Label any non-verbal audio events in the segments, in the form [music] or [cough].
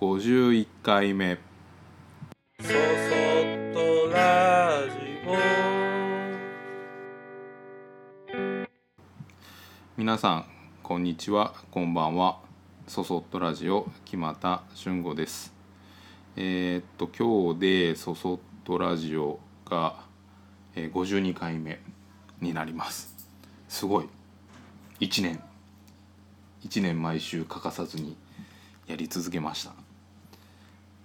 51回目。そそっとラジ皆さんこんにちはこんばんは。そそっとラジオ木又俊吾です。えーっと今日でそそっとラジオが、えー52回目になります。すごい。1年。1年毎週欠かさずにやり続けました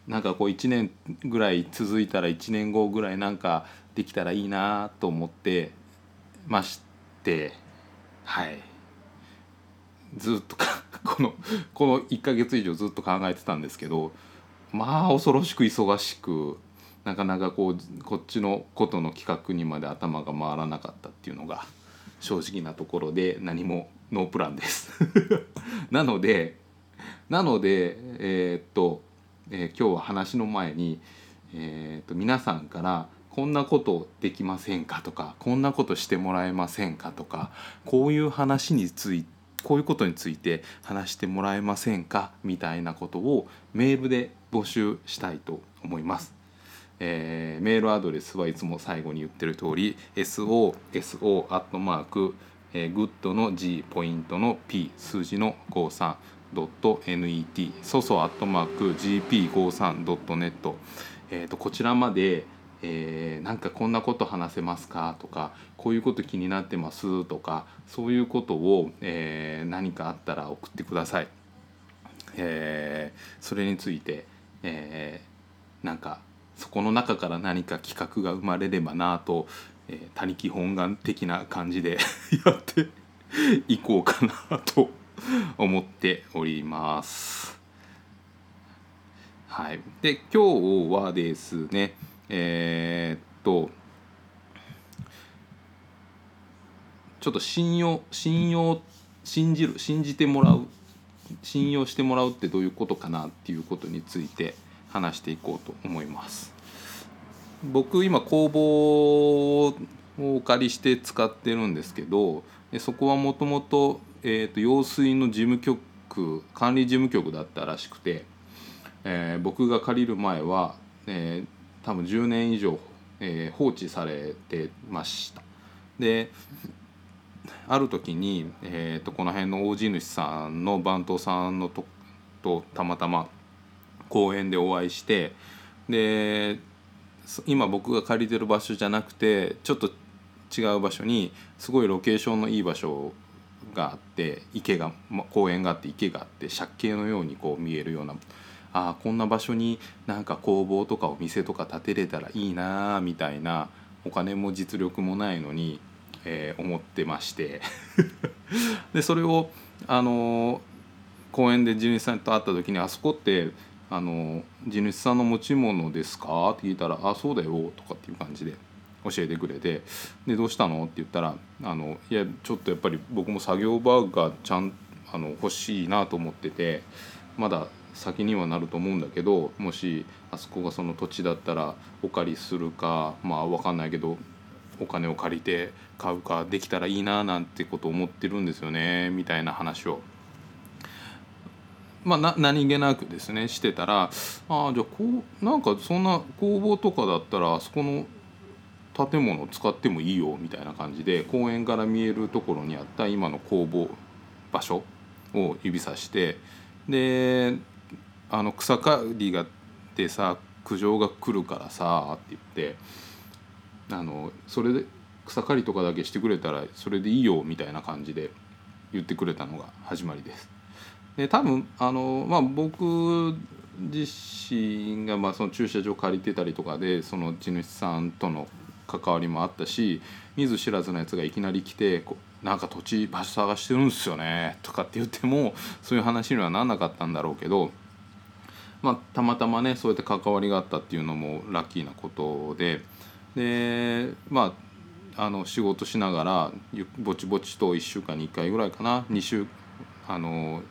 なんかこう1年ぐらい続いたら1年後ぐらいなんかできたらいいなと思ってましてはい。ずっとか [laughs] このこの1ヶ月以上ずっと考えてたんですけどまあ恐ろしく忙しくなかなかこうこっちのことの企画にまで頭が回らなかったっていうのが正直なところで何もノープランです。[laughs] なのでなのでえーっと、えー今日は話の前に、えーっと皆さんからこんなことできませんかとかこんなことしてもらえませんかとかこういう話についてこういうことについて話してもらえませんかみたいなことをメールで募集したいと思います。えーメールアドレスはいつも最後に言ってる通り soso アットマークえーグッドの G ポイントの P 数字の53ソソアットマーク gp53.net えーとこちらまでえーなんかこんなこと話せますかとかこういうこと気になってますとかそういうことを、えー何かあったら送ってください。えーそれについて、えーなんかそこの中から何か企画が生まれればなと、えー他力本願的な感じで [laughs] やっていこうかなと [laughs] 思っております。はい、で今日はですねえーっとちょっと信用信用信じる信じてもらう信用してもらうってどういうことかなっていうことについて話していこうと思います。僕今工房をお借りして使ってるんですけどでそこはもともとえー、と用水の事務局管理事務局だったらしくて、えー僕が借りる前は、えー多分10年以上、えー放置されてました。である時に、えー、とこの辺の大地主さんの番頭さんのととたまたま公園でお会いしてで今僕が借りてる場所じゃなくてちょっと違う場所にすごいロケーションのいい場所があって池がま公園があって池があって借景のようにこう見えるようなあこんな場所になんか工房とかお店とか建てれたらいいなみたいなお金も実力もないのに、えー思ってまして [laughs] でそれをあの公園で地主さんと会った時に「あそこってあの地主さんの持ち物ですか?」って聞いたら「あそうだよ」とかっていう感じで教えてくれて「でどうしたの?」って言ったら「あのいやちょっとやっぱり僕も作業場がちゃんあの欲しいなと思っててまだ先にはなると思うんだけどもしあそこがその土地だったらお借りするかまあ分かんないけどお金を借りて買うかできたらいいななんてこと思ってるんですよねみたいな話をまあ、な何気なくですねしてたらああじゃあこうなんかそんな工房とかだったらあそこの建物使ってもいいよみたいな感じで公園から見えるところにあった今の工房場所を指さしてであの草刈りがでさ苦情が来るからさって言ってあのそれで草刈りとかだけしてくれたらそれでいいよみたいな感じで言ってくれたのが始まりです。で多分あの、まあ、僕自身がまあその駐車場借りてたりとかでその地主さんとの関わりもあったし見ず知らずのやつがいきなり来てこなんか土地場所探してるんですよねとかって言ってもそういう話にはなんなかったんだろうけど、まあ、たまたまねそうやって関わりがあったっていうのもラッキーなことででまああの仕事しながらぼちぼちと1週間に1回ぐらいかな2週あの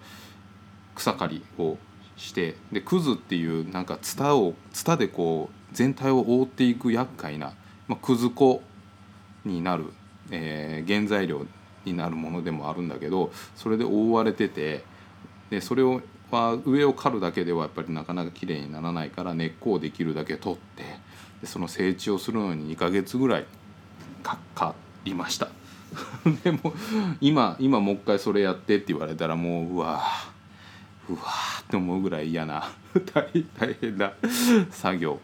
草刈りをしてでクズっていうなんかツタをツタでこう全体を覆っていく厄介な、まあ、くず粉になる、えー原材料になるものでもあるんだけどそれで覆われててでそれをは上を刈るだけではやっぱりなかなか綺麗にならないから根っこをできるだけ取ってでその整地をするのに2ヶ月ぐらいかかりました。[laughs] でも今今もう一回それやってって言われたらもううわうわって思うぐらい嫌な [laughs] 大大変な作業。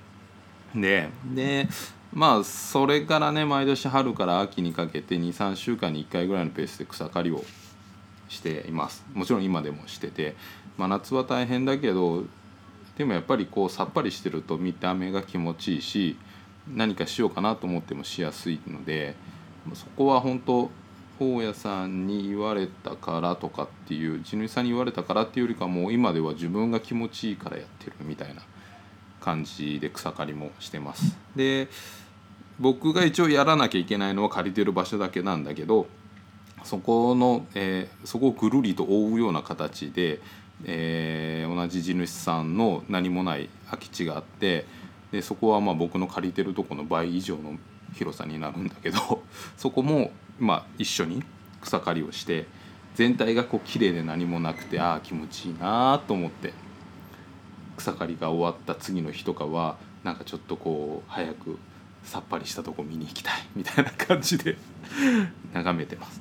ででまあそれからね毎年春から秋にかけて23週間に1回ぐらいのペースで草刈りをしています。もちろん今でもしてて、まあ、夏は大変だけどでもやっぱりこうさっぱりしてると見た目が気持ちいいし何かしようかなと思ってもしやすいのでそこは本当大家さんに言われたからとかっていう地主さんに言われたからっていうよりかもう今では自分が気持ちいいからやってるみたいな感じで草刈りもしてます。で僕が一応やらなきゃいけないのは借りてる場所だけなんだけどそこの、えー、そこをぐるりと覆うような形で、えー、同じ地主さんの何もない空き地があってでそこはまあ僕の借りてるとこの倍以上の広さになるんだけど [laughs] そこもまあ一緒に草刈りをして全体がこう綺麗で何もなくてああ気持ちいいなと思って草刈りが終わった次の日とかはなんかちょっとこう早くさっぱりしたとこ見に行きたいみたいな感じで [laughs] 眺めてます。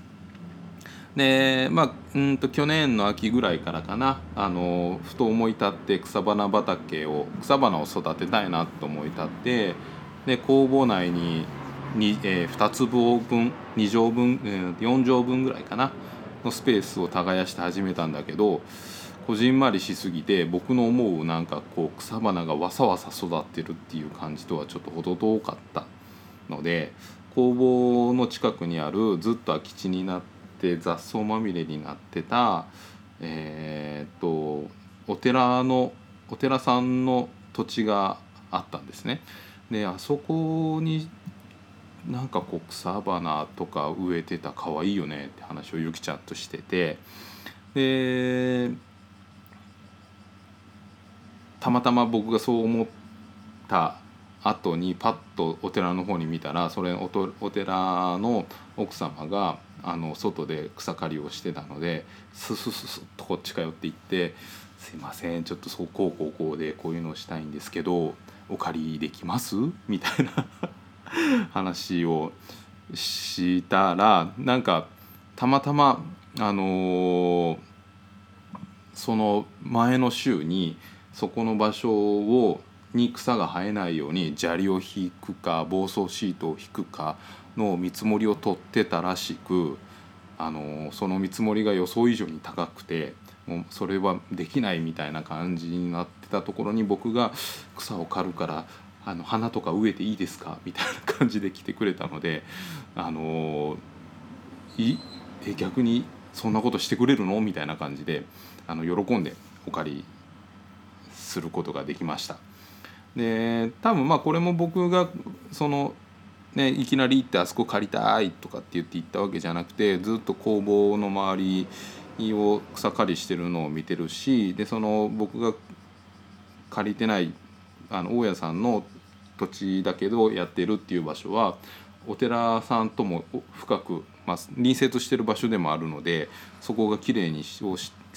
でまあうんと去年の秋ぐらいからかなあのふと思い立って草花畑を草花を育てたいなと思い立ってで工房内にに、えー、2坪分2畳分、4畳分ぐらいかなのスペースを耕して始めたんだけどこじんまりしすぎて僕の思うなんかこう草花がわさわさ育ってるっていう感じとはちょっと程遠かったので工房の近くにあるずっと空き地になって雑草まみれになってたえー、っとお寺のお寺さんの土地があったんですね。であそこになんかこう草花とか植えてた可愛いよねって話をゆきちゃんとしててでたまたま僕がそう思った後にパッとお寺の方に見たらそれおとお寺の奥様があの外で草刈りをしてたのでススススッとこっちか寄って行って「すいませんちょっとそうこうこうこうでこういうのをしたいんですけどお借りできます?」みたいな [laughs] 話をしたらなんかたまたまあのー、その前の週にそこの場所をに草が生えないように砂利を引くか防草シートを引くかの見積もりを取ってたらしく、あの、その見積もりが予想以上に高くてもうそれはできないみたいな感じになってたところに僕が草を刈るからあの花とか植えていいですか？みたいな感じで来てくれたのであのいえ逆にそんなことしてくれるの？みたいな感じであの喜んでお借りすることができました。で多分まあこれも僕がそのねいきなり行ってあそこ借りたいとかって言って行ったわけじゃなくてずっと工房の周りを草刈りしてるのを見てるしでその僕が借りてないあの大家さんの土地だけどやってるっていう場所はお寺さんとも深く、まあ、隣接してる場所でもあるのでそこがきれいにし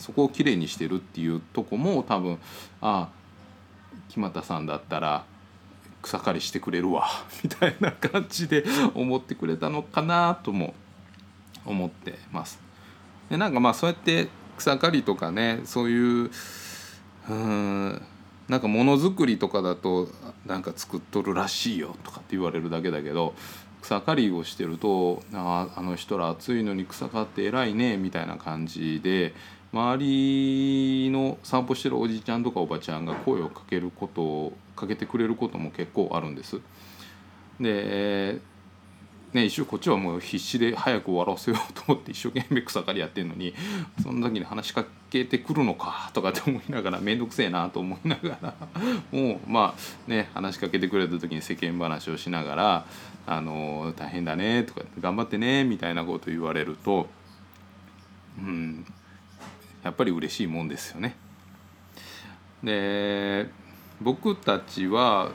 そこをきれいにしてるっていうとこも多分ああ木俣さんだったら草刈りしてくれるわ [laughs] みたいな感じで思ってくれたのかなとも思ってます。でなんかまあそうやって草刈りとかねそういううんなんかものづくりとかだとなんか作っとるらしいよとかって言われるだけだけど草刈りをしてるとああの人ら暑いのに草刈って偉いねみたいな感じで周りの散歩してるおじちゃんとかおばちゃんが声をかけることをかけてくれることも結構あるんです。でね、一瞬こっちはもう必死で早く終わらせようと思って一生懸命草刈りやってんのにその時に話しかけてくるのかとかって思いながら面倒くせえなと思いながらもうまあね話しかけてくれた時に世間話をしながら「あの大変だね」とか「頑張ってね」みたいなこと言われるとうんやっぱり嬉しいもんですよね。で僕たちは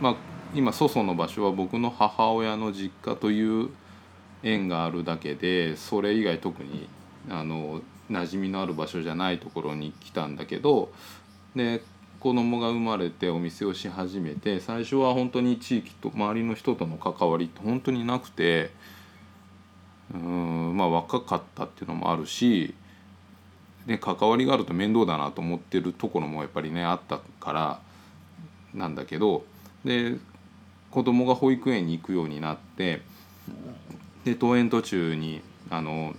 まあ今祖祖の場所は僕の母親の実家という縁があるだけでそれ以外特にあの馴染みのある場所じゃないところに来たんだけどで子供が生まれてお店をし始めて最初は本当に地域と周りの人との関わりって本当になくてうんまあ若かったっていうのもあるしで関わりがあると面倒だなと思ってるところもやっぱりねあったからなんだけどで子供が保育園に行くようになってで登園途中にあの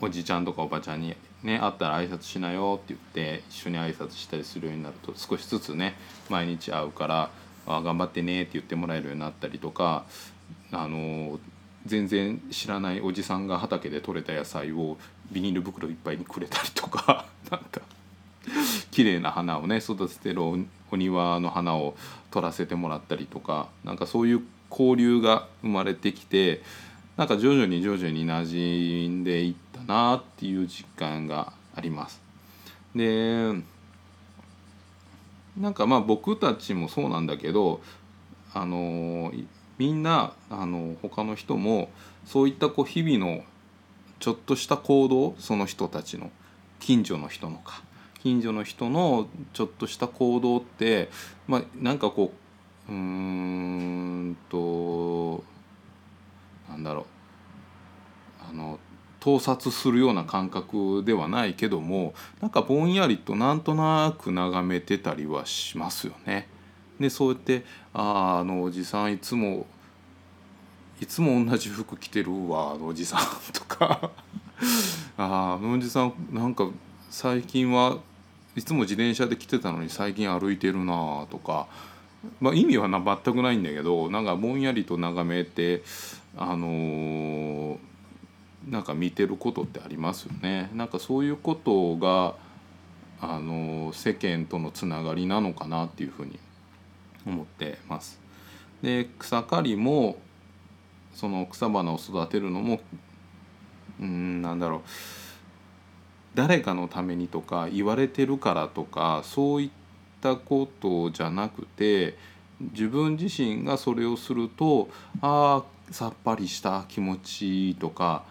おじちゃんとかおばちゃんにね会ったら挨拶しなよって言って一緒に挨拶したりするようになると少しずつね毎日会うからあ頑張ってねって言ってもらえるようになったりとかあの全然知らないおじさんが畑で採れた野菜をビニール袋いっぱいにくれたりとか [laughs] なんか綺麗な花をね育ててるおお庭の花を取らせてもらったりとかなんかそういう交流が生まれてきてなんか徐々に徐々に馴染んでいったなっていう実感があります。でなんかまあ僕たちもそうなんだけどあのみんなあの他の人もそういったこう日々のちょっとした行動その人たちの近所の人のか近所の人のちょっとした行動ってまあなんかこううーんとなんだろうあの盗撮するような感覚ではないけどもなんかぼんやりとなんとなく眺めてたりはしますよね。でそうやって「あああのおじさんいつもいつも同じ服着てるわ [laughs] あのおじさん」とか「ああのおじさんなんか最近はいつも自転車で来てたのに最近歩いてるな」とか。まあ、意味はな全くないんだけどなんかぼんやりと眺めてあのーなんか見てることってありますよね。なんかそういうことがあの世間とのつながりなのかなっていうふうに思ってます。で草刈りもその草花を育てるのもうんなんだろう。誰かのためにとか言われてるからとかそういったことじゃなくて自分自身がそれをするとああさっぱりした気持ちいいとか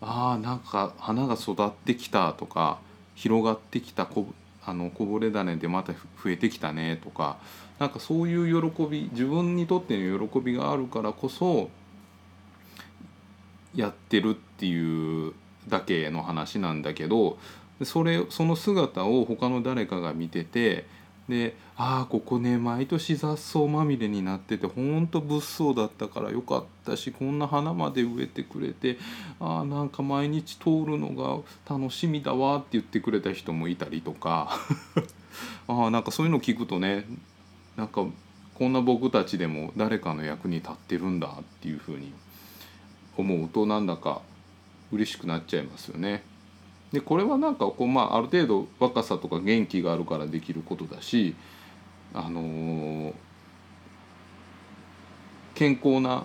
あーなんか花が育ってきたとか広がってきたこあのこぼれ種でまた増えてきたねとかなんかそういう喜び自分にとっての喜びがあるからこそやってるっていうだけの話なんだけどそれその姿を他の誰かが見ててで「ああここね毎年雑草まみれになっててほんと物騒だったからよかったしこんな花まで植えてくれてああなんか毎日通るのが楽しみだわ」って言ってくれた人もいたりとか。[laughs] ああなんかそういうの聞くとねなんかこんな僕たちでも誰かの役に立ってるんだっていうふうに思うとなんだか嬉しくなっちゃいますよね。でこれはなんかこう、まあ、ある程度若さとか元気があるからできることだし、あのー健康な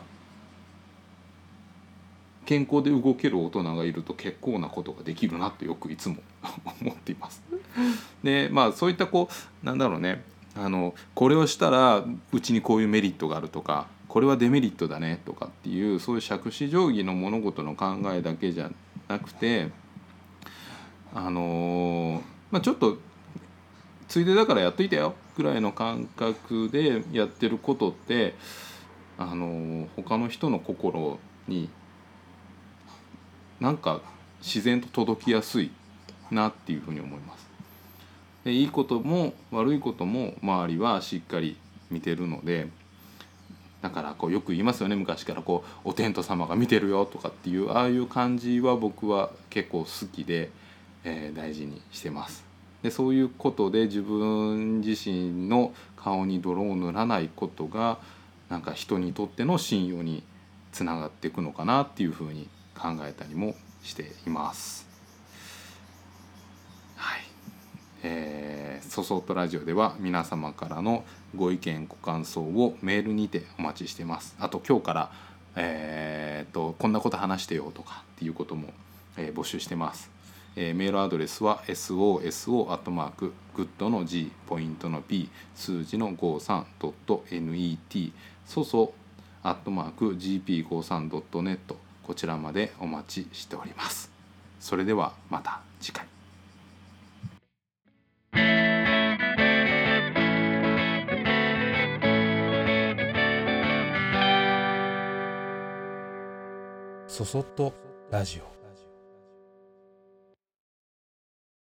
健康で動ける大人がいると結構なことができるなってよくいつも [laughs] 思っています。でまあそういったこうなんだろうねあのこれをしたらうちにこういうメリットがあるとかこれはデメリットだねとかっていうそういう杓子定規の物事の考えだけじゃなくてあのーまあちょっとついでだからやっといてよぐらいの感覚でやってることってあのー他の人の心になんか自然と届きやすいなっていうふうに思います。でいいことも悪いことも周りはしっかり見てるのでだからこうよく言いますよね昔からこう「お天道様が見てるよ」とかっていうああいう感じは僕は結構好きで、えー大事にしてます。でそういうことで自分自身の顔に泥を塗らないことがなんか人にとっての信用につながっていくのかなっていうふうに考えたりもしています。はい、えー、ソソットラジオでは皆様からのご意見ご感想をメールにてお待ちしてます。あと今日からえー、とこんなこと話してよとかっていうことも、えー募集してます。えーメールアドレスは soso アットマークグッドの G point の P 数字の 53.net ソソアットマーク gp53.net こちらまでお待ちしております。それではまた次回そそっとラジオ。